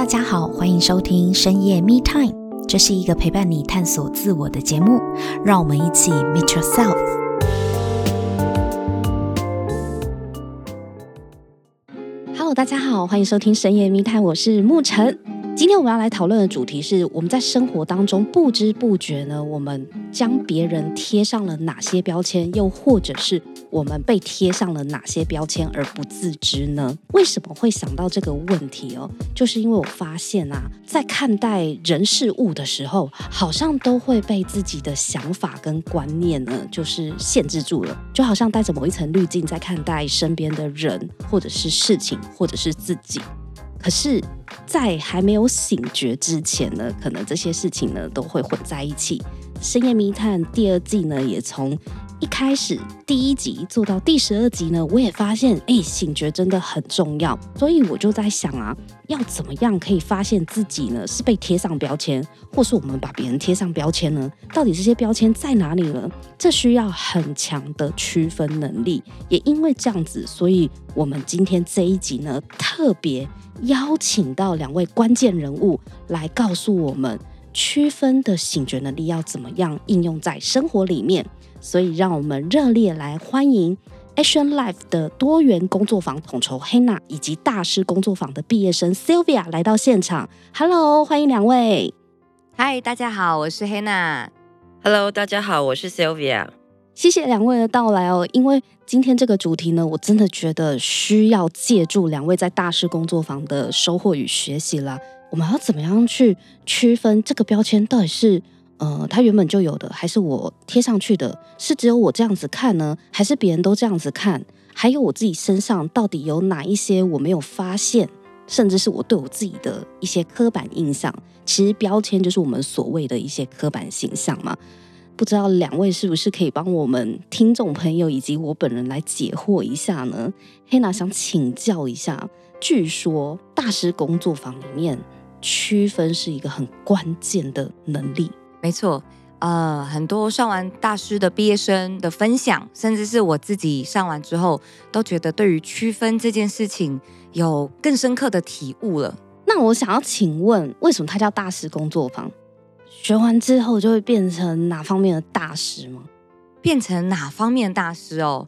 大家好，欢迎收听深夜密探这是一个陪伴你探索自我的节目，让我们一起 Meet Yourself。Hello，大家好，欢迎收听深夜密探我是沐晨。今天我们要来讨论的主题是：我们在生活当中不知不觉呢，我们将别人贴上了哪些标签，又或者是我们被贴上了哪些标签而不自知呢？为什么会想到这个问题哦？就是因为我发现啊，在看待人事物的时候，好像都会被自己的想法跟观念呢，就是限制住了，就好像带着某一层滤镜在看待身边的人，或者是事情，或者是自己。可是，在还没有醒觉之前呢，可能这些事情呢都会混在一起。深夜密探第二季呢，也从一开始第一集做到第十二集呢，我也发现，哎，醒觉真的很重要。所以我就在想啊，要怎么样可以发现自己呢是被贴上标签，或是我们把别人贴上标签呢？到底这些标签在哪里呢？这需要很强的区分能力。也因为这样子，所以我们今天这一集呢，特别。邀请到两位关键人物来告诉我们，区分的醒觉能力要怎么样应用在生活里面。所以，让我们热烈来欢迎 Action Life 的多元工作坊统筹 Hannah 以及大师工作坊的毕业生 Sylvia 来到现场。Hello，欢迎两位。Hi，大家好，我是 Hannah。Hello，大家好，我是 Sylvia。谢谢两位的到来哦，因为今天这个主题呢，我真的觉得需要借助两位在大师工作坊的收获与学习了。我们要怎么样去区分这个标签到底是呃，它原本就有的，还是我贴上去的？是只有我这样子看呢，还是别人都这样子看？还有我自己身上到底有哪一些我没有发现，甚至是我对我自己的一些刻板印象？其实标签就是我们所谓的一些刻板形象嘛。不知道两位是不是可以帮我们听众朋友以及我本人来解惑一下呢黑娜想请教一下，据说大师工作坊里面区分是一个很关键的能力。没错，呃，很多上完大师的毕业生的分享，甚至是我自己上完之后，都觉得对于区分这件事情有更深刻的体悟了。那我想要请问，为什么它叫大师工作坊？学完之后就会变成哪方面的大师吗？变成哪方面的大师哦？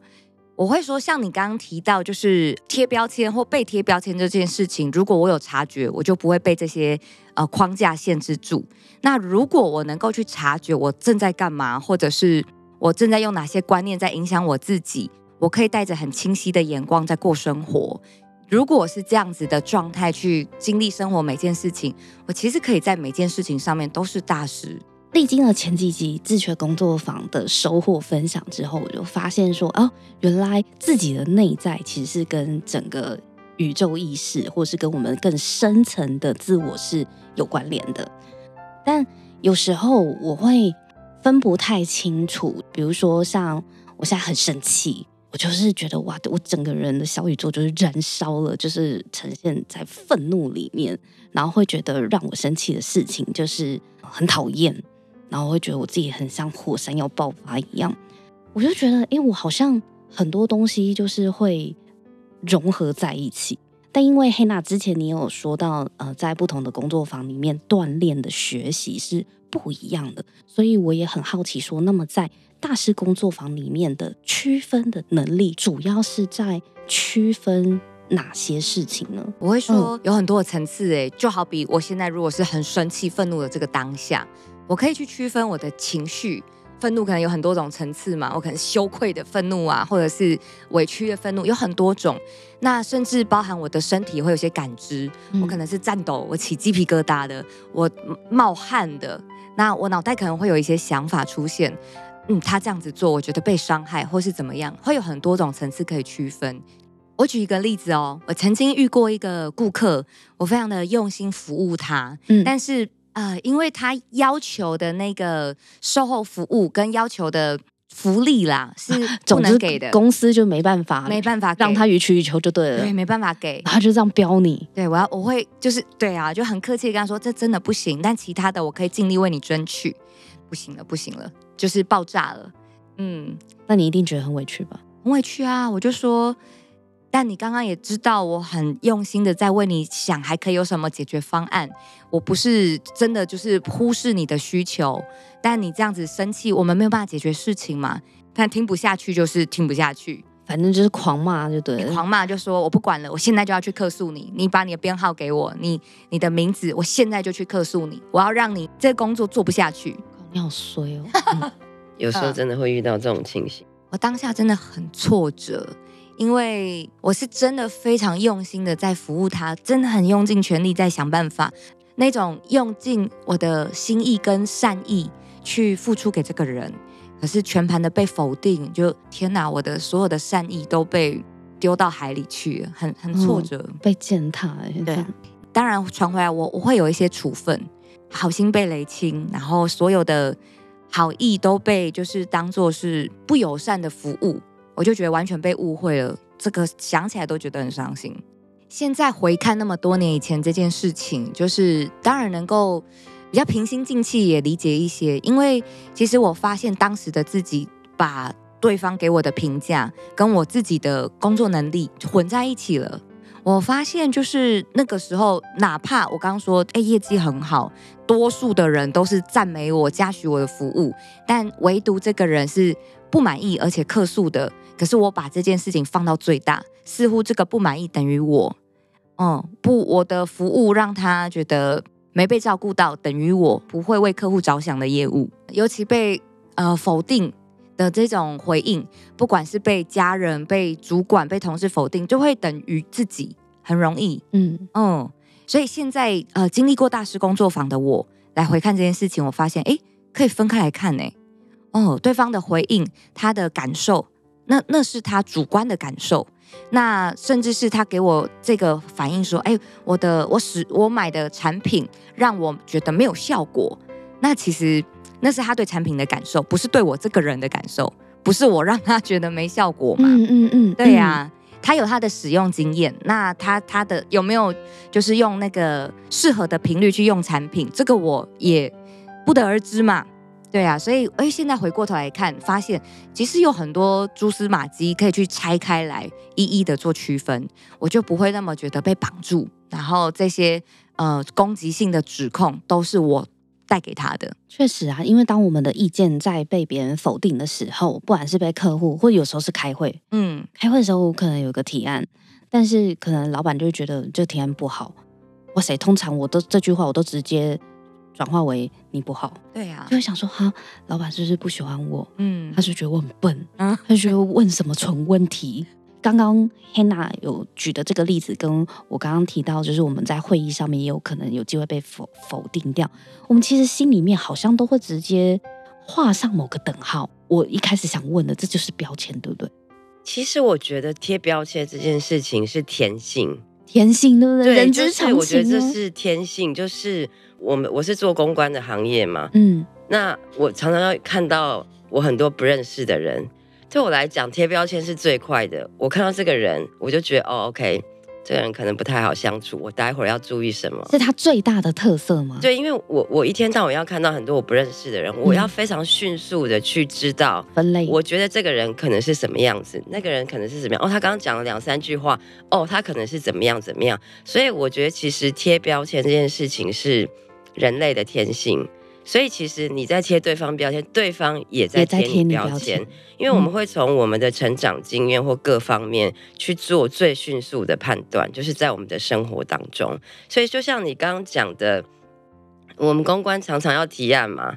我会说，像你刚刚提到，就是贴标签或被贴标签这件事情，如果我有察觉，我就不会被这些呃框架限制住。那如果我能够去察觉我正在干嘛，或者是我正在用哪些观念在影响我自己，我可以带着很清晰的眼光在过生活。如果是这样子的状态去经历生活每件事情，我其实可以在每件事情上面都是大师。历经了前几集自学工作坊的收获分享之后，我就发现说，哦，原来自己的内在其实是跟整个宇宙意识，或是跟我们更深层的自我是有关联的。但有时候我会分不太清楚，比如说像我现在很生气。我就是觉得哇，我整个人的小宇宙就是燃烧了，就是呈现在愤怒里面，然后会觉得让我生气的事情就是很讨厌，然后会觉得我自己很像火山要爆发一样。我就觉得，哎，我好像很多东西就是会融合在一起。但因为 Hannah 之前你有说到，呃，在不同的工作坊里面锻炼的学习是不一样的，所以我也很好奇说，那么在大师工作坊里面的区分的能力，主要是在区分哪些事情呢？我会说有很多的层次，哎，就好比我现在如果是很生气、愤怒的这个当下，我可以去区分我的情绪。愤怒可能有很多种层次嘛，我可能羞愧的愤怒啊，或者是委屈的愤怒，有很多种。那甚至包含我的身体会有些感知，我可能是颤抖，我起鸡皮疙瘩的，我冒汗的。那我脑袋可能会有一些想法出现。嗯，他这样子做，我觉得被伤害，或是怎么样，会有很多种层次可以区分。我举一个例子哦，我曾经遇过一个顾客，我非常的用心服务他，嗯，但是呃，因为他要求的那个售后服务跟要求的福利啦，是不能给的，公司就没办法，没办法让他予取予求就对了，对，没办法给，他就这样标你，对，我要我会就是对啊，就很客气的跟他说，这真的不行，但其他的我可以尽力为你争取。不行了，不行了，就是爆炸了。嗯，那你一定觉得很委屈吧？很委屈啊！我就说，但你刚刚也知道，我很用心的在为你想，还可以有什么解决方案。我不是真的就是忽视你的需求，但你这样子生气，我们没有办法解决事情嘛。但听不下去就是听不下去，反正就是狂骂就对了。狂骂就说我不管了，我现在就要去客诉你。你把你的编号给我，你你的名字，我现在就去客诉你。我要让你这个工作做不下去。你好衰哦。嗯、有时候真的会遇到这种情形，我当下真的很挫折。因为我是真的非常用心的在服务他，真的很用尽全力在想办法，那种用尽我的心意跟善意去付出给这个人，可是全盘的被否定，就天哪，我的所有的善意都被丢到海里去了，很很挫折，嗯、被践踏。对，当然传回来我我会有一些处分，好心被雷清，然后所有的好意都被就是当做是不友善的服务。我就觉得完全被误会了，这个想起来都觉得很伤心。现在回看那么多年以前这件事情，就是当然能够比较平心静气也理解一些，因为其实我发现当时的自己把对方给我的评价跟我自己的工作能力混在一起了。我发现就是那个时候，哪怕我刚刚说哎业绩很好，多数的人都是赞美我、嘉许我的服务，但唯独这个人是不满意而且客诉的。可是我把这件事情放到最大，似乎这个不满意等于我，嗯，不，我的服务让他觉得没被照顾到，等于我不会为客户着想的业务，尤其被呃否定的这种回应，不管是被家人、被主管、被同事否定，就会等于自己，很容易，嗯嗯，所以现在呃经历过大师工作坊的我来回看这件事情，我发现哎，可以分开来看呢，哦，对方的回应，他的感受。那那是他主观的感受，那甚至是他给我这个反应说：“哎，我的我使我买的产品让我觉得没有效果。”那其实那是他对产品的感受，不是对我这个人的感受，不是我让他觉得没效果嘛？嗯嗯嗯，对呀、啊，他有他的使用经验，那他他的有没有就是用那个适合的频率去用产品，这个我也不得而知嘛。对啊，所以哎，现在回过头来看，发现其实有很多蛛丝马迹可以去拆开来，一一的做区分，我就不会那么觉得被绑住。然后这些呃攻击性的指控都是我带给他的。确实啊，因为当我们的意见在被别人否定的时候，不管是被客户，或者有时候是开会，嗯，开会的时候我可能有个提案，但是可能老板就会觉得这提案不好。哇塞，通常我都这句话我都直接。转化为你不好，对呀、啊，就会想说哈，老板是不是不喜欢我？嗯，他是觉得我很笨，啊，他就觉得问什么蠢问题。刚刚 Hannah 有举的这个例子，跟我刚刚提到，就是我们在会议上面也有可能有机会被否否定掉。我们其实心里面好像都会直接画上某个等号。我一开始想问的，这就是标签，对不对？其实我觉得贴标签这件事情是天性，天性对不对？对，人之常情。我觉得这是天性，就是。我们我是做公关的行业嘛，嗯，那我常常要看到我很多不认识的人，对我来讲贴标签是最快的。我看到这个人，我就觉得哦，OK，这个人可能不太好相处，我待会儿要注意什么？是他最大的特色吗？对，因为我我一天到晚要看到很多我不认识的人，我要非常迅速的去知道分类。我觉得这个人可能是什么样子，那个人可能是什么样。哦，他刚刚讲了两三句话，哦，他可能是怎么样怎么样。所以我觉得其实贴标签这件事情是。人类的天性，所以其实你在贴对方标签，对方也在贴你标签，因为我们会从我们的成长经验或各方面去做最迅速的判断，就是在我们的生活当中。所以就像你刚刚讲的，我们公关常常要提案嘛，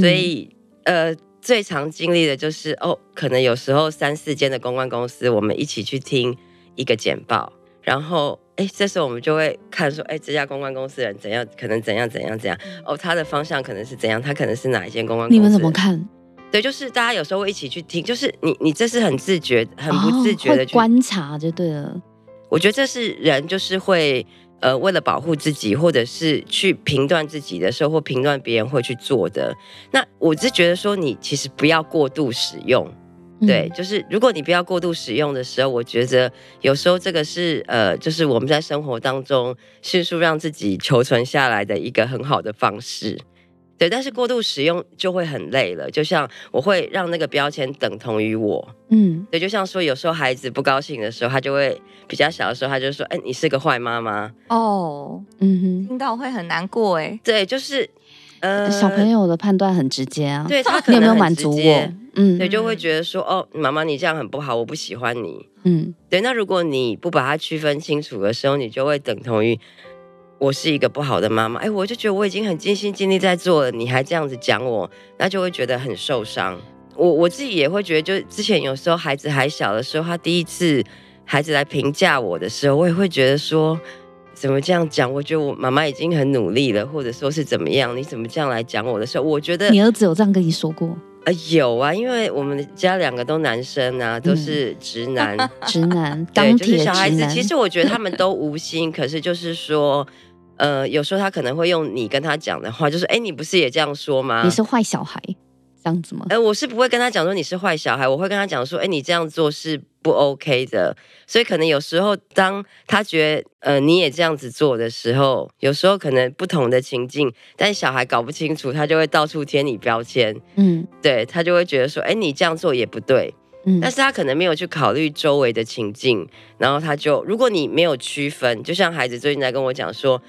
所以呃，最常经历的就是哦，可能有时候三四间的公关公司，我们一起去听一个简报，然后。哎，这时候我们就会看说，哎，这家公关公司人怎样，可能怎样怎样怎样。哦，他的方向可能是怎样，他可能是哪一间公关公司？你们怎么看？对，就是大家有时候会一起去听，就是你你这是很自觉、很不自觉的去、哦、观察就对了。我觉得这是人就是会呃，为了保护自己，或者是去评断自己的时候，或评断别人会去做的。那我是觉得说，你其实不要过度使用。对，就是如果你不要过度使用的时候，我觉得有时候这个是呃，就是我们在生活当中迅速让自己求存下来的一个很好的方式。对，但是过度使用就会很累了。就像我会让那个标签等同于我，嗯，对，就像说有时候孩子不高兴的时候，他就会比较小的时候，他就说：“哎，你是个坏妈妈。”哦，嗯哼，听到会很难过哎。对，就是呃，小朋友的判断很直接啊。对，他可能你有没有满足我？嗯，对，就会觉得说：“哦，妈妈你这样很不好，我不喜欢你。”嗯，对。那如果你不把它区分清楚的时候，你就会等同于。我是一个不好的妈妈，哎，我就觉得我已经很尽心尽力在做了，你还这样子讲我，那就会觉得很受伤。我我自己也会觉得，就之前有时候孩子还小的时候，他第一次孩子来评价我的时候，我也会觉得说，怎么这样讲？我觉得我妈妈已经很努力了，或者说是怎么样？你怎么这样来讲我的时候，我觉得你儿子有这样跟你说过？呃，有啊，因为我们家两个都男生啊，都是直男，嗯、直男，对，就是小孩子。其实我觉得他们都无心，可是就是说。呃，有时候他可能会用你跟他讲的话，就是哎，你不是也这样说吗？你是坏小孩，这样子吗？呃，我是不会跟他讲说你是坏小孩，我会跟他讲说，哎，你这样做是不 OK 的。所以可能有时候当他觉得呃你也这样子做的时候，有时候可能不同的情境，但小孩搞不清楚，他就会到处贴你标签。嗯，对，他就会觉得说，哎，你这样做也不对。嗯，但是他可能没有去考虑周围的情境，然后他就，如果你没有区分，就像孩子最近在跟我讲说。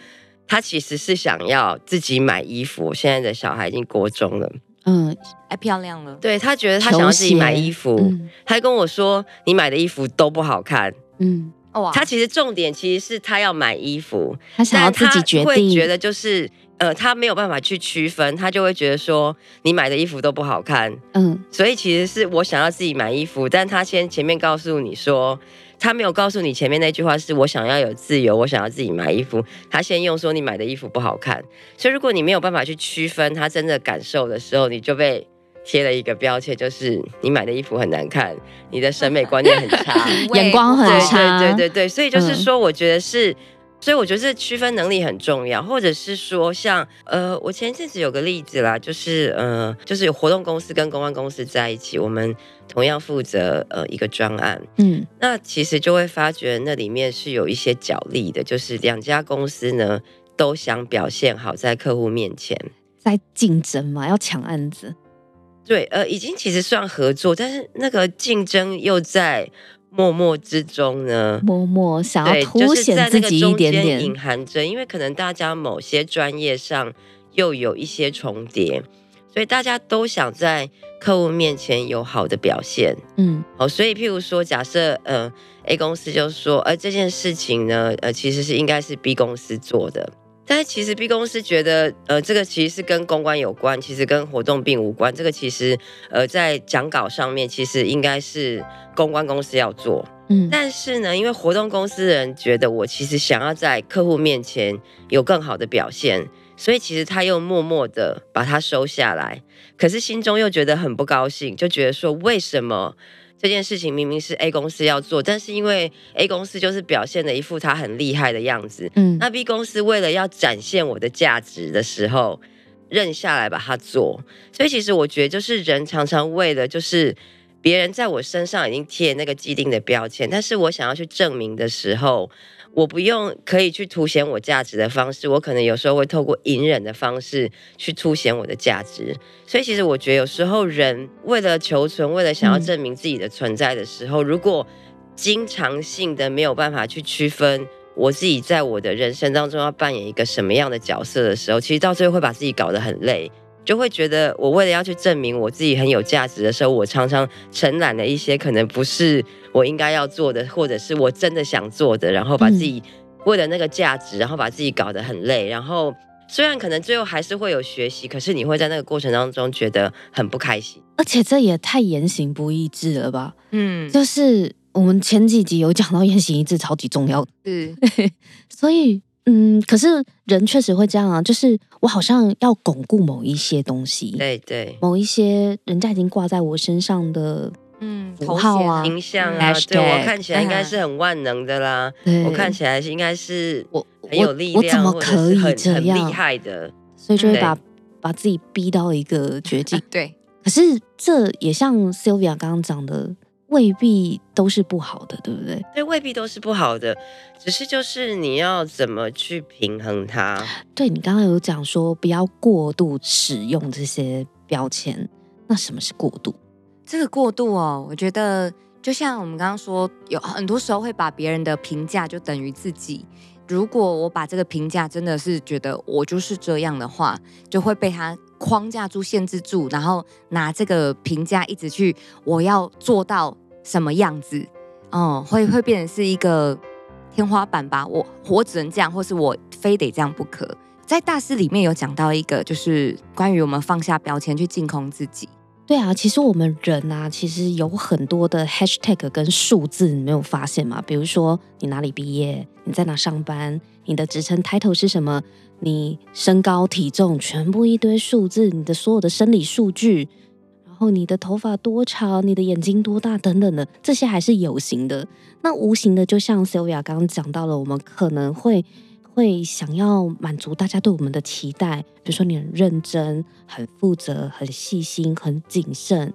他其实是想要自己买衣服。现在的小孩已经国中了，嗯，太漂亮了。对，他觉得他想要自己买衣服，嗯、他跟我说：“你买的衣服都不好看。”嗯，哇，他其实重点其实是他要买衣服，他想要自己决定。他会觉得就是呃，他没有办法去区分，他就会觉得说你买的衣服都不好看。嗯，所以其实是我想要自己买衣服，但他先前面告诉你说。他没有告诉你前面那句话是我想要有自由，我想要自己买衣服。他先用说你买的衣服不好看，所以如果你没有办法去区分他真的感受的时候，你就被贴了一个标签，就是你买的衣服很难看，你的审美观念很差，眼光很差。对对对对，所以就是说，我觉得是。嗯所以我觉得这区分能力很重要，或者是说像呃，我前阵子有个例子啦，就是呃，就是有活动公司跟公关公司在一起，我们同样负责呃一个专案，嗯，那其实就会发觉那里面是有一些角力的，就是两家公司呢都想表现好在客户面前，在竞争嘛，要抢案子，对，呃，已经其实算合作，但是那个竞争又在。默默之中呢，默默想要凸显自己一点点，隐含着，因为可能大家某些专业上又有一些重叠，所以大家都想在客户面前有好的表现。嗯，好，所以譬如说，假设呃 A 公司就说，呃这件事情呢，呃其实是应该是 B 公司做的。但是其实 B 公司觉得，呃，这个其实是跟公关有关，其实跟活动并无关。这个其实，呃，在讲稿上面，其实应该是公关公司要做。嗯，但是呢，因为活动公司的人觉得我其实想要在客户面前有更好的表现，所以其实他又默默的把它收下来，可是心中又觉得很不高兴，就觉得说为什么？这件事情明明是 A 公司要做，但是因为 A 公司就是表现的一副他很厉害的样子，嗯，那 B 公司为了要展现我的价值的时候，认下来把它做。所以其实我觉得，就是人常常为了就是别人在我身上已经贴那个既定的标签，但是我想要去证明的时候。我不用可以去凸显我价值的方式，我可能有时候会透过隐忍的方式去凸显我的价值。所以其实我觉得有时候人为了求存，为了想要证明自己的存在的时候，嗯、如果经常性的没有办法去区分我自己在我的人生当中要扮演一个什么样的角色的时候，其实到最后会把自己搞得很累。就会觉得，我为了要去证明我自己很有价值的时候，我常常承揽了一些可能不是我应该要做的，或者是我真的想做的，然后把自己为了那个价值，然后把自己搞得很累。然后虽然可能最后还是会有学习，可是你会在那个过程当中觉得很不开心。而且这也太言行不一致了吧？嗯，就是我们前几集有讲到言行一致超级重要的，嗯，所以。嗯，可是人确实会这样啊，就是我好像要巩固某一些东西，对对，某一些人家已经挂在我身上的嗯符号啊、形象啊，对我看起来应该是很万能的啦，我看起来是应该是我很有力量，我怎么可以这样？很厉害的，所以就会把把自己逼到一个绝境。对，可是这也像 Sylvia 刚刚讲的，未必都是不好的，对不对？对，未必都是不好的，只是就是你要怎么去平衡它。对，你刚刚有讲说不要过度使用这些标签，那什么是过度？这个过度哦，我觉得就像我们刚刚说，有很多时候会把别人的评价就等于自己。如果我把这个评价真的是觉得我就是这样的话，就会被他框架住、限制住，然后拿这个评价一直去，我要做到什么样子，哦、嗯，会会变成是一个天花板吧？我我只能这样，或是我非得这样不可。在大师里面有讲到一个，就是关于我们放下标签去净空自己。对啊，其实我们人啊，其实有很多的 hashtag 跟数字，你没有发现吗？比如说你哪里毕业，你在哪上班，你的职称 title 是什么，你身高体重，全部一堆数字，你的所有的生理数据，然后你的头发多长，你的眼睛多大等等的，这些还是有形的。那无形的，就像 Sylvia 刚刚讲到了，我们可能会。会想要满足大家对我们的期待，比如说你很认真、很负责、很细心、很谨慎，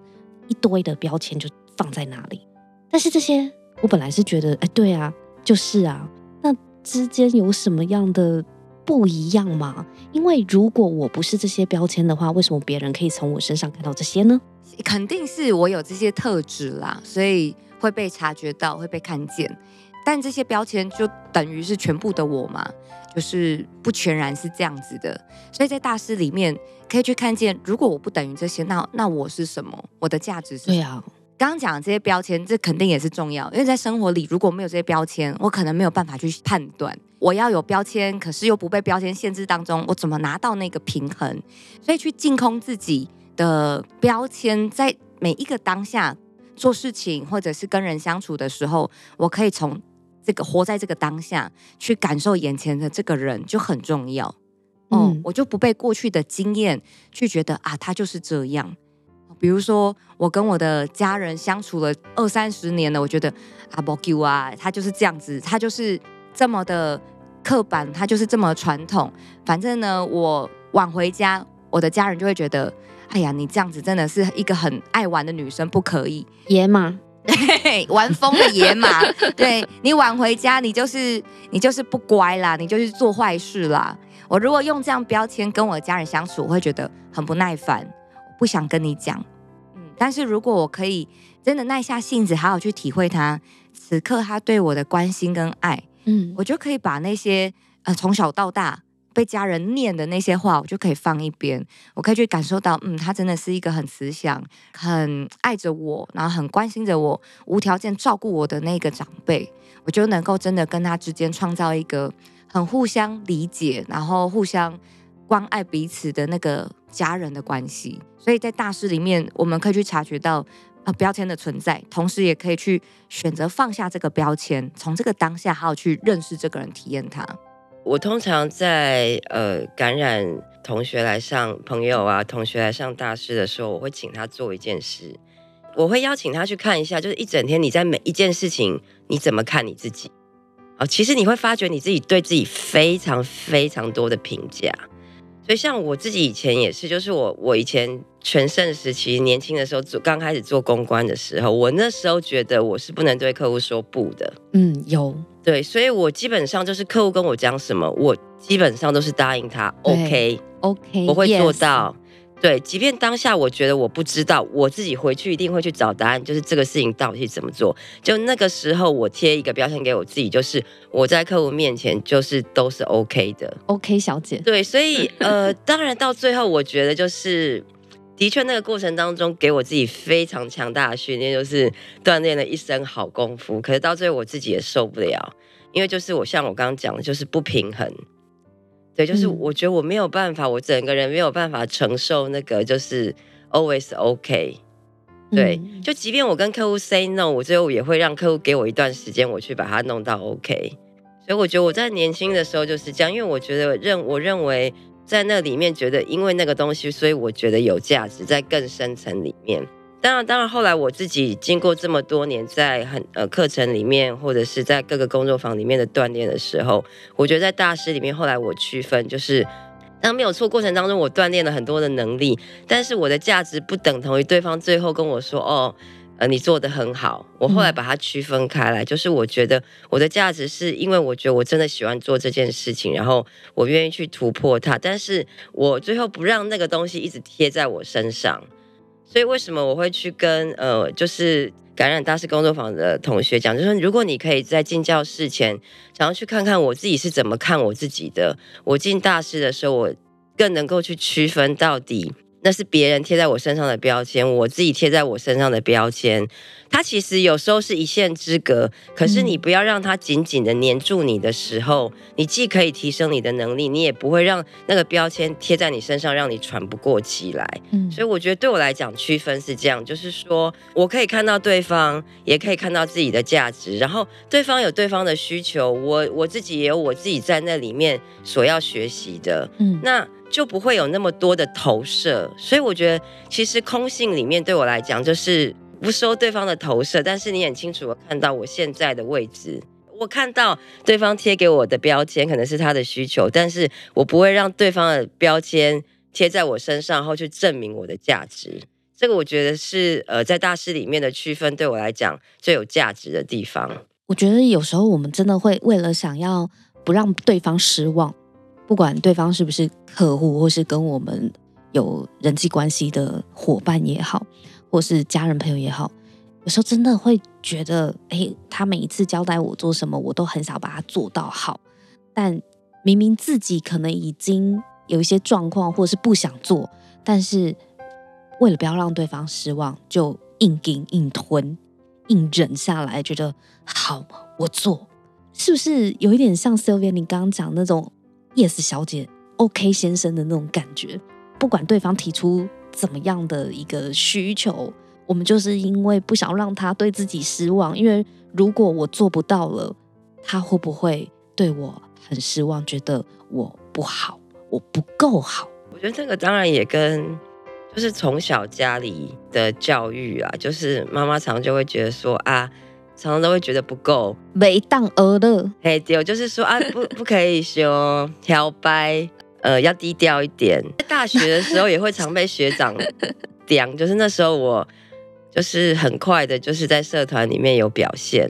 一堆的标签就放在那里。但是这些我本来是觉得，哎，对啊，就是啊，那之间有什么样的不一样嘛？因为如果我不是这些标签的话，为什么别人可以从我身上看到这些呢？肯定是我有这些特质啦，所以会被察觉到，会被看见。但这些标签就等于是全部的我嘛，就是不全然是这样子的。所以在大师里面可以去看见，如果我不等于这些，那那我是什么？我的价值是什么？对啊，刚刚讲的这些标签，这肯定也是重要。因为在生活里如果没有这些标签，我可能没有办法去判断。我要有标签，可是又不被标签限制当中，我怎么拿到那个平衡？所以去净空自己的标签，在每一个当下做事情或者是跟人相处的时候，我可以从。这个活在这个当下，去感受眼前的这个人就很重要。哦、嗯，我就不被过去的经验去觉得啊，他就是这样。比如说，我跟我的家人相处了二三十年了，我觉得啊，不丢啊，他就是这样子，他就是这么的刻板，他就是这么传统。反正呢，我晚回家，我的家人就会觉得，哎呀，你这样子真的是一个很爱玩的女生，不可以野马。对，玩疯的野马，对，你晚回家，你就是你就是不乖啦，你就是做坏事啦。我如果用这样标签跟我的家人相处，我会觉得很不耐烦，不想跟你讲。嗯，但是如果我可以真的耐下性子，好好去体会他此刻他对我的关心跟爱，嗯，我就可以把那些呃从小到大。被家人念的那些话，我就可以放一边，我可以去感受到，嗯，他真的是一个很慈祥、很爱着我，然后很关心着我、无条件照顾我的那个长辈，我就能够真的跟他之间创造一个很互相理解，然后互相关爱彼此的那个家人的关系。所以在大师里面，我们可以去察觉到呃标签的存在，同时也可以去选择放下这个标签，从这个当下好好去认识这个人，体验他。我通常在呃感染同学来上朋友啊，同学来上大师的时候，我会请他做一件事，我会邀请他去看一下，就是一整天你在每一件事情你怎么看你自己？哦，其实你会发觉你自己对自己非常非常多的评价。所以像我自己以前也是，就是我我以前全盛时期年轻的时候做刚开始做公关的时候，我那时候觉得我是不能对客户说不的。嗯，有。对，所以我基本上就是客户跟我讲什么，我基本上都是答应他，OK，OK，okay, 我会做到。Yes. 对，即便当下我觉得我不知道，我自己回去一定会去找答案，就是这个事情到底是怎么做。就那个时候，我贴一个标签给我自己，就是我在客户面前就是都是 OK 的，OK 小姐。对，所以呃，当然到最后，我觉得就是。的确，那个过程当中给我自己非常强大的训练，就是锻炼了一身好功夫。可是到最后我自己也受不了，因为就是我像我刚刚讲的，就是不平衡。对，就是我觉得我没有办法，我整个人没有办法承受那个就是 always OK。对，就即便我跟客户 say no，我最后也会让客户给我一段时间，我去把它弄到 OK。所以我觉得我在年轻的时候就是这样，因为我觉得认我认为。在那里面觉得，因为那个东西，所以我觉得有价值，在更深层里面。当然，当然，后来我自己经过这么多年，在很呃课程里面，或者是在各个工作坊里面的锻炼的时候，我觉得在大师里面，后来我区分，就是当没有错过程当中，我锻炼了很多的能力，但是我的价值不等同于对方最后跟我说，哦，呃，你做的很好。我后来把它区分开来，嗯、就是我觉得我的价值是因为我觉得我真的喜欢做这件事情，然后我愿意去突破它，但是我最后不让那个东西一直贴在我身上。所以为什么我会去跟呃，就是感染大师工作坊的同学讲，就是说如果你可以在进教室前，想要去看看我自己是怎么看我自己的，我进大师的时候，我更能够去区分到底。那是别人贴在我身上的标签，我自己贴在我身上的标签，它其实有时候是一线之隔。可是你不要让它紧紧的黏住你的时候，你既可以提升你的能力，你也不会让那个标签贴在你身上，让你喘不过气来。嗯，所以我觉得对我来讲，区分是这样，就是说我可以看到对方，也可以看到自己的价值，然后对方有对方的需求，我我自己也有我自己在那里面所要学习的。嗯，那。就不会有那么多的投射，所以我觉得其实空性里面对我来讲就是不收对方的投射，但是你很清楚的看到我现在的位置，我看到对方贴给我的标签可能是他的需求，但是我不会让对方的标签贴在我身上，然后去证明我的价值。这个我觉得是呃在大师里面的区分对我来讲最有价值的地方。我觉得有时候我们真的会为了想要不让对方失望。不管对方是不是客户，或是跟我们有人际关系的伙伴也好，或是家人朋友也好，有时候真的会觉得，哎，他每一次交代我做什么，我都很想把它做到好。但明明自己可能已经有一些状况，或是不想做，但是为了不要让对方失望，就硬顶硬吞、硬忍下来，觉得好，我做，是不是有一点像 Sylvia 你刚刚讲那种？Yes，小姐，OK，先生的那种感觉，不管对方提出怎么样的一个需求，我们就是因为不想让他对自己失望，因为如果我做不到了，他会不会对我很失望，觉得我不好，我不够好？我觉得这个当然也跟就是从小家里的教育啊，就是妈妈常就会觉得说啊。常常都会觉得不够，没当儿的，嘿，对，就是说啊，不，不可以说挑白，呃，要低调一点。在大学的时候也会常被学长讲，就是那时候我就是很快的，就是在社团里面有表现，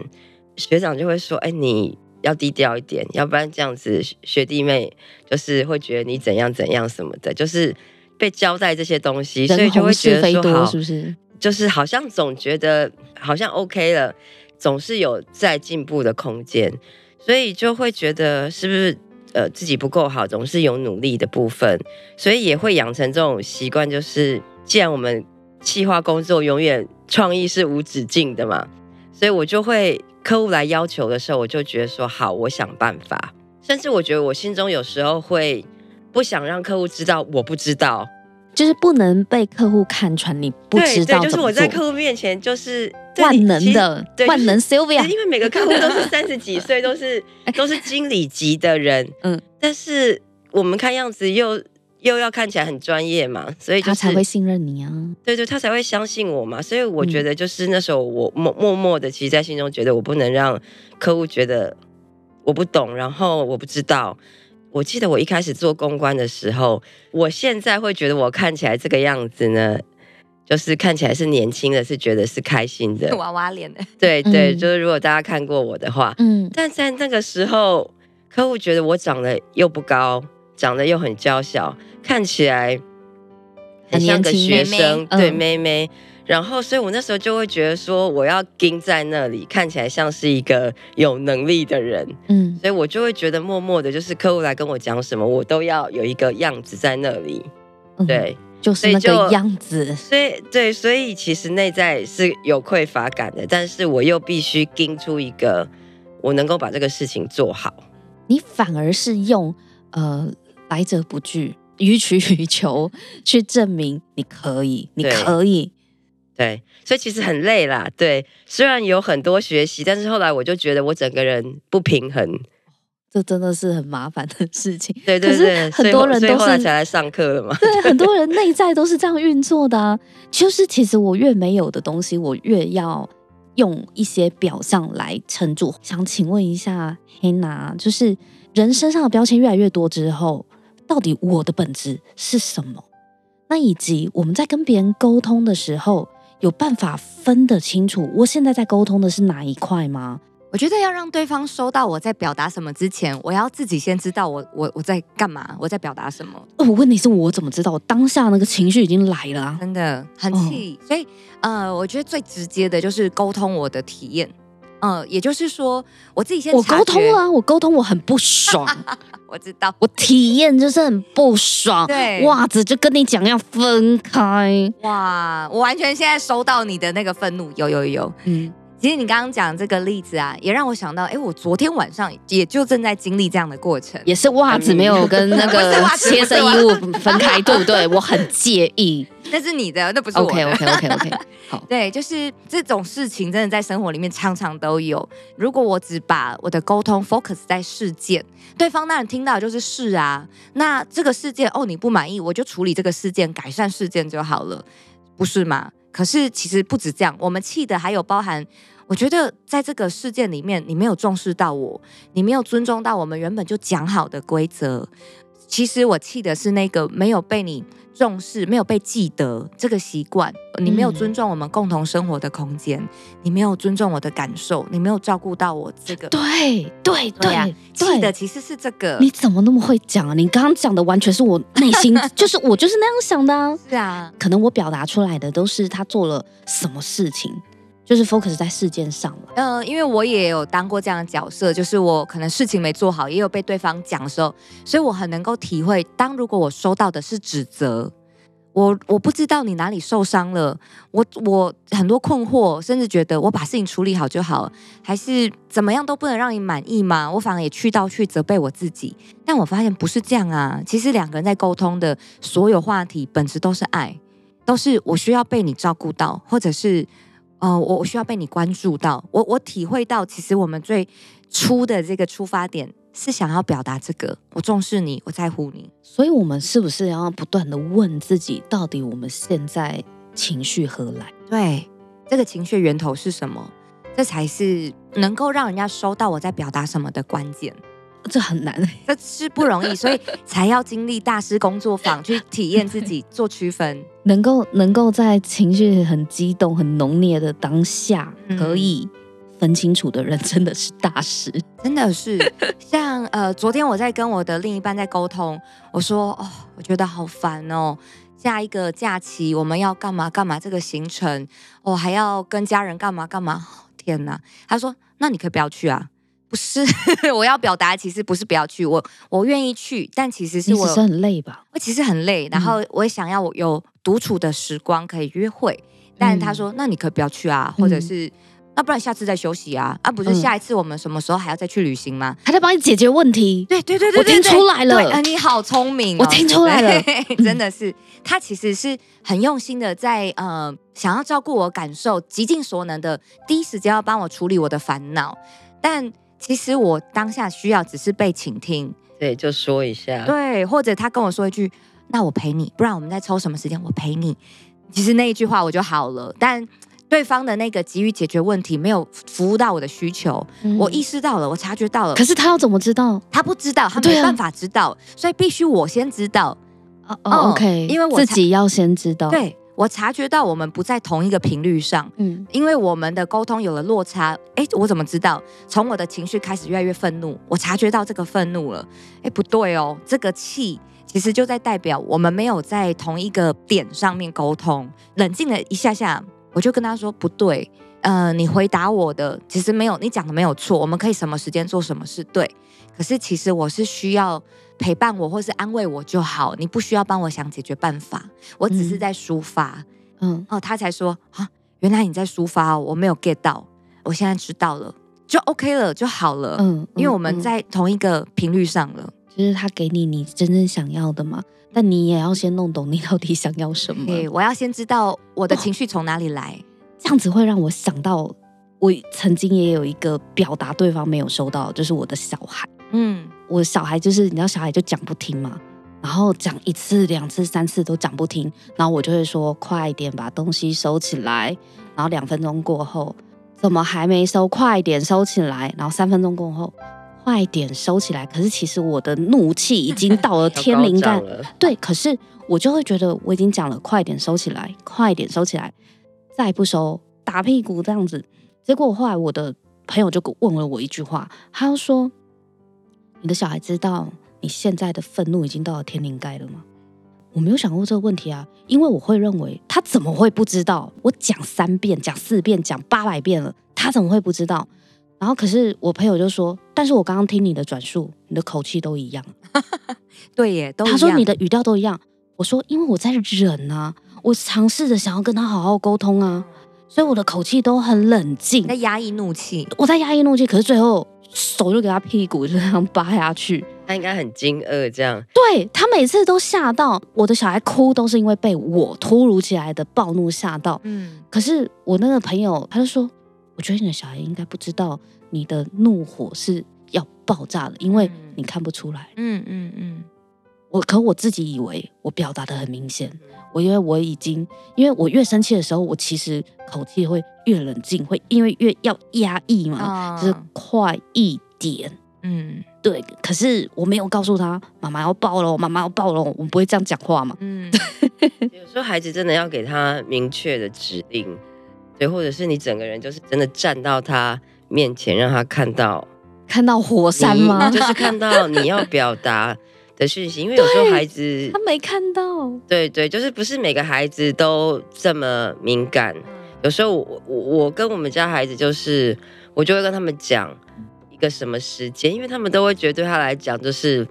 学长就会说，哎，你要低调一点，要不然这样子学弟妹就是会觉得你怎样怎样什么的，就是被交代这些东西，所以就会觉得说，好，是不是？就是好像总觉得好像 OK 了。总是有在进步的空间，所以就会觉得是不是呃自己不够好，总是有努力的部分，所以也会养成这种习惯，就是既然我们企划工作永远创意是无止境的嘛，所以我就会客户来要求的时候，我就觉得说好，我想办法，甚至我觉得我心中有时候会不想让客户知道我不知道。就是不能被客户看穿，你不知道。对，就是我在客户面前就是万能的，对万能 Sylvia。因为每个客户都是三十几岁，都是 都是经理级的人，嗯。但是我们看样子又又要看起来很专业嘛，所以、就是、他才会信任你啊。对对，他才会相信我嘛。所以我觉得就是那时候我默默默的，其实在心中觉得我不能让客户觉得我不懂，然后我不知道。我记得我一开始做公关的时候，我现在会觉得我看起来这个样子呢，就是看起来是年轻的，是觉得是开心的 娃娃脸 的。对对，就是如果大家看过我的话，嗯，但在那个时候，客户觉得我长得又不高，长得又很娇小，看起来很像个学生，对，妹妹。然后，所以我那时候就会觉得说，我要盯在那里，看起来像是一个有能力的人，嗯，所以我就会觉得默默的，就是客户来跟我讲什么，我都要有一个样子在那里，对，嗯、就是那个样子。所以，对，所以其实内在是有匮乏感的，但是我又必须盯出一个我能够把这个事情做好。你反而是用呃来者不拒、予取予求去证明你可以，你可以。对，所以其实很累啦。对，虽然有很多学习，但是后来我就觉得我整个人不平衡，这真的是很麻烦的事情。对对对，很多人都是后来才来上课了嘛。对，很多 人内在都是这样运作的啊。就是其实我越没有的东西，我越要用一些表象来撑住。想请问一下黑娜，就是人身上的标签越来越多之后，到底我的本质是什么？那以及我们在跟别人沟通的时候，有办法分得清楚，我现在在沟通的是哪一块吗？我觉得要让对方收到我在表达什么之前，我要自己先知道我我我在干嘛，我在表达什么。我，问题是我怎么知道？我当下那个情绪已经来了啊，真的很气。哦、所以呃，我觉得最直接的就是沟通我的体验。嗯、呃，也就是说，我自己先我沟通啊，我沟通我很不爽，我知道，我体验就是很不爽。对，袜子就跟你讲要分开。哇，我完全现在收到你的那个愤怒，有有有，嗯。其实你刚刚讲这个例子啊，也让我想到，哎，我昨天晚上也就正在经历这样的过程，也是袜子没有跟那个 贴身衣物分开，对不对？我很介意。那是你的，那不是我的。OK OK OK OK。好，对，就是这种事情，真的在生活里面常常都有。如果我只把我的沟通 focus 在事件，对方当然听到就是是啊，那这个事件哦，你不满意，我就处理这个事件，改善事件就好了，不是吗？可是其实不止这样，我们气的还有包含，我觉得在这个事件里面，你没有重视到我，你没有尊重到我们原本就讲好的规则。其实我气的是那个没有被你重视、没有被记得这个习惯，你没有尊重我们共同生活的空间，嗯、你没有尊重我的感受，你没有照顾到我这个。对对对呀，气的其实是这个。你怎么那么会讲啊？你刚刚讲的完全是我内心，就是我就是那样想的啊。是啊，可能我表达出来的都是他做了什么事情。就是 focus 在事件上了。嗯、因为我也有当过这样的角色，就是我可能事情没做好，也有被对方讲的时候，所以我很能够体会，当如果我收到的是指责，我我不知道你哪里受伤了，我我很多困惑，甚至觉得我把事情处理好就好，还是怎么样都不能让你满意吗？我反而也去到去责备我自己，但我发现不是这样啊。其实两个人在沟通的所有话题，本质都是爱，都是我需要被你照顾到，或者是。哦，我我需要被你关注到，我我体会到，其实我们最初的这个出发点是想要表达这个，我重视你，我在乎你，所以我们是不是要不断的问自己，到底我们现在情绪何来？对，这个情绪源头是什么？这才是能够让人家收到我在表达什么的关键。这很难，这是不容易，所以才要经历大师工作坊去体验自己做区分，能够能够在情绪很激动、很浓烈的当下，可以分清楚的人，真的是大师，真的是。像呃，昨天我在跟我的另一半在沟通，我说哦，我觉得好烦哦，下一个假期我们要干嘛干嘛，这个行程我、哦、还要跟家人干嘛干嘛，天哪！他说，那你可以不要去啊。不是，我要表达其实不是不要去，我我愿意去，但其实是我是很累吧？我其实很累，然后我也想要有独处的时光可以约会，嗯、但他说那你可以不要去啊，或者是、嗯、那不然下次再休息啊？啊，不是下一次我们什么时候还要再去旅行吗？他在帮你解决问题。对对对对，我听出来了，啊，你好聪明、哦，我听出来了，真的是他其实是很用心的在呃想要照顾我感受，极尽所能的第一时间要帮我处理我的烦恼，但。其实我当下需要只是被倾听，对，就说一下，对，或者他跟我说一句，那我陪你，不然我们再抽什么时间，我陪你。其实那一句话我就好了，但对方的那个急于解决问题，没有服务到我的需求，嗯、我意识到了，我察觉到了，可是他要怎么知道？他不知道，他没办法知道，啊、所以必须我先知道。哦、哦，OK，因为我自己要先知道，对。我察觉到我们不在同一个频率上，嗯，因为我们的沟通有了落差。哎，我怎么知道？从我的情绪开始越来越愤怒，我察觉到这个愤怒了。哎，不对哦，这个气其实就在代表我们没有在同一个点上面沟通。冷静了一下下，我就跟他说：“不对，呃，你回答我的其实没有，你讲的没有错。我们可以什么时间做什么事，对。可是其实我是需要。”陪伴我或是安慰我就好，你不需要帮我想解决办法，我只是在抒发。嗯，哦，他才说啊，原来你在抒发，我没有 get 到，我现在知道了，就 OK 了，就好了。嗯，因为我们在同一个频率上了。就是他给你你真正想要的嘛，但你也要先弄懂你到底想要什么。对，我要先知道我的情绪从哪里来，这样子会让我想到，我曾经也有一个表达对方没有收到，就是我的小孩。嗯。我小孩就是，你知道，小孩就讲不听嘛，然后讲一次、两次、三次都讲不听，然后我就会说快一点把东西收起来，然后两分钟过后怎么还没收？快一点收起来，然后三分钟过后快点收起来。可是其实我的怒气已经到了天灵盖，对，可是我就会觉得我已经讲了快点收起来，快点收起来，再不收，打屁股这样子。结果后来我的朋友就问了我一句话，他就说：“你的小孩知道你现在的愤怒已经到了天灵盖了吗？”我没有想过这个问题啊，因为我会认为他怎么会不知道？我讲三遍、讲四遍、讲八百遍了，他怎么会不知道？然后可是我朋友就说：“但是我刚刚听你的转述，你的口气都一样。”对耶。他说你的语调都一样。我说因为我在忍啊，我尝试着想要跟他好好沟通啊，所以我的口气都很冷静，在压抑怒气。我在压抑怒气，可是最后手就给他屁股就这样扒下去。他应该很惊愕，这样。对，他每次都吓到，我的小孩哭都是因为被我突如其来的暴怒吓到。嗯，可是我那个朋友他就说，我觉得你的小孩应该不知道你的怒火是要爆炸的，因为你看不出来。嗯嗯嗯。嗯我可我自己以为我表达的很明显，我因为我已经，因为我越生气的时候，我其实口气会越冷静，会因为越要压抑嘛，就是快一点，嗯，对。可是我没有告诉他，妈妈要爆了，妈妈要爆了，我们不会这样讲话嘛，嗯。有时候孩子真的要给他明确的指令，对，或者是你整个人就是真的站到他面前，让他看到看到火山吗？就是看到你要表达。的讯息，因为有时候孩子他没看到，对对，就是不是每个孩子都这么敏感。有时候我我我跟我们家孩子就是，我就会跟他们讲一个什么时间，因为他们都会觉得对他来讲就是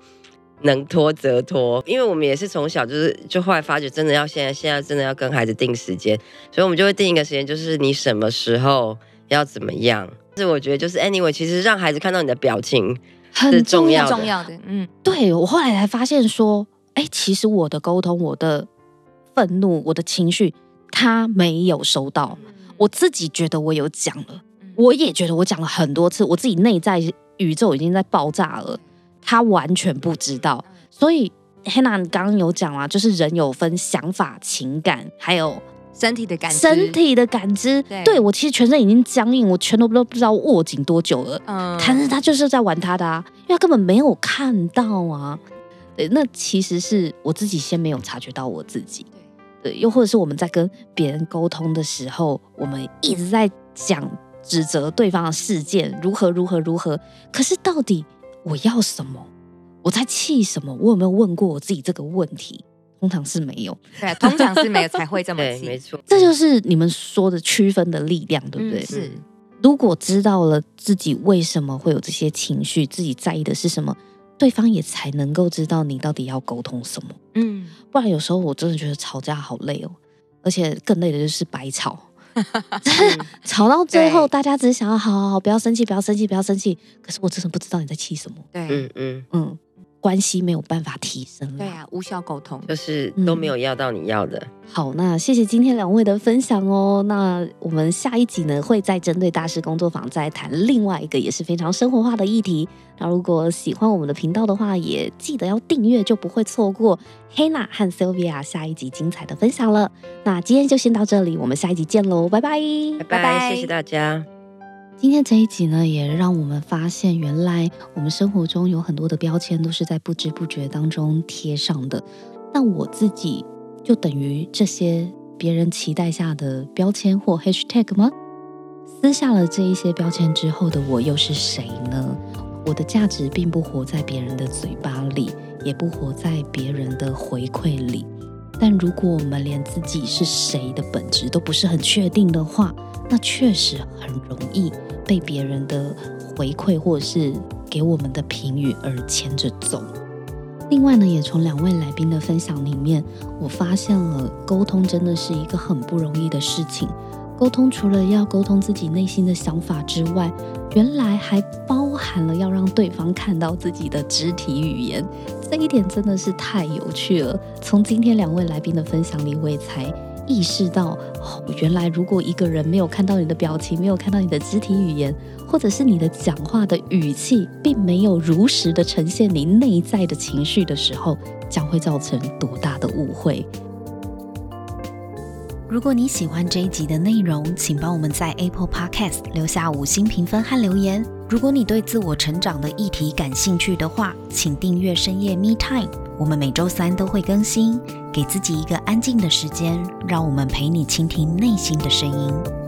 能拖则拖。因为我们也是从小就是就后来发觉，真的要现在现在真的要跟孩子定时间，所以我们就会定一个时间，就是你什么时候要怎么样。是我觉得就是 anyway，其实让孩子看到你的表情。很重要，重要的，嗯，对，我后来才发现说，哎，其实我的沟通，我的愤怒，我的情绪，他没有收到，我自己觉得我有讲了，我也觉得我讲了很多次，我自己内在宇宙已经在爆炸了，他完全不知道，所以 Hannah 你刚刚有讲啊，就是人有分想法、情感，还有。身体的感知，身体的感知，对，对我其实全身已经僵硬，我全都都不知道握紧多久了。嗯，但是他就是在玩他的啊，因为他根本没有看到啊。对，那其实是我自己先没有察觉到我自己。对，又或者是我们在跟别人沟通的时候，我们一直在讲指责对方的事件如何如何如何，可是到底我要什么？我在气什么？我有没有问过我自己这个问题？通常是没有，对，通常是没有才会这么 气，没错，这就是你们说的区分的力量，对不对？嗯、是，如果知道了自己为什么会有这些情绪，自己在意的是什么，对方也才能够知道你到底要沟通什么。嗯，不然有时候我真的觉得吵架好累哦，而且更累的就是白吵，嗯、吵到最后大家只是想要好好好，不要生气，不要生气，不要生气，可是我真的不知道你在气什么。对，嗯嗯。嗯。关系没有办法提升，对啊，无效沟通就是都没有要到你要的。嗯、好，那谢谢今天两位的分享哦。那我们下一集呢，会再针对大师工作坊再谈另外一个也是非常生活化的议题。那如果喜欢我们的频道的话，也记得要订阅，就不会错过 Hannah 和 Sylvia 下一集精彩的分享了。那今天就先到这里，我们下一集见喽，拜拜，拜拜，谢谢大家。今天这一集呢，也让我们发现，原来我们生活中有很多的标签都是在不知不觉当中贴上的。那我自己就等于这些别人期待下的标签或 hashtag 吗？撕下了这一些标签之后的我又是谁呢？我的价值并不活在别人的嘴巴里，也不活在别人的回馈里。但如果我们连自己是谁的本质都不是很确定的话，那确实很容易被别人的回馈或者是给我们的评语而牵着走。另外呢，也从两位来宾的分享里面，我发现了沟通真的是一个很不容易的事情。沟通除了要沟通自己内心的想法之外，原来还包含了要让对方看到自己的肢体语言。这一点真的是太有趣了。从今天两位来宾的分享里，我也才。意识到，哦，原来如果一个人没有看到你的表情，没有看到你的肢体语言，或者是你的讲话的语气，并没有如实的呈现你内在的情绪的时候，将会造成多大的误会。如果你喜欢这一集的内容，请帮我们在 Apple Podcast 留下五星评分和留言。如果你对自我成长的议题感兴趣的话，请订阅深夜 Me Time，我们每周三都会更新，给自己一个安静的时间，让我们陪你倾听内心的声音。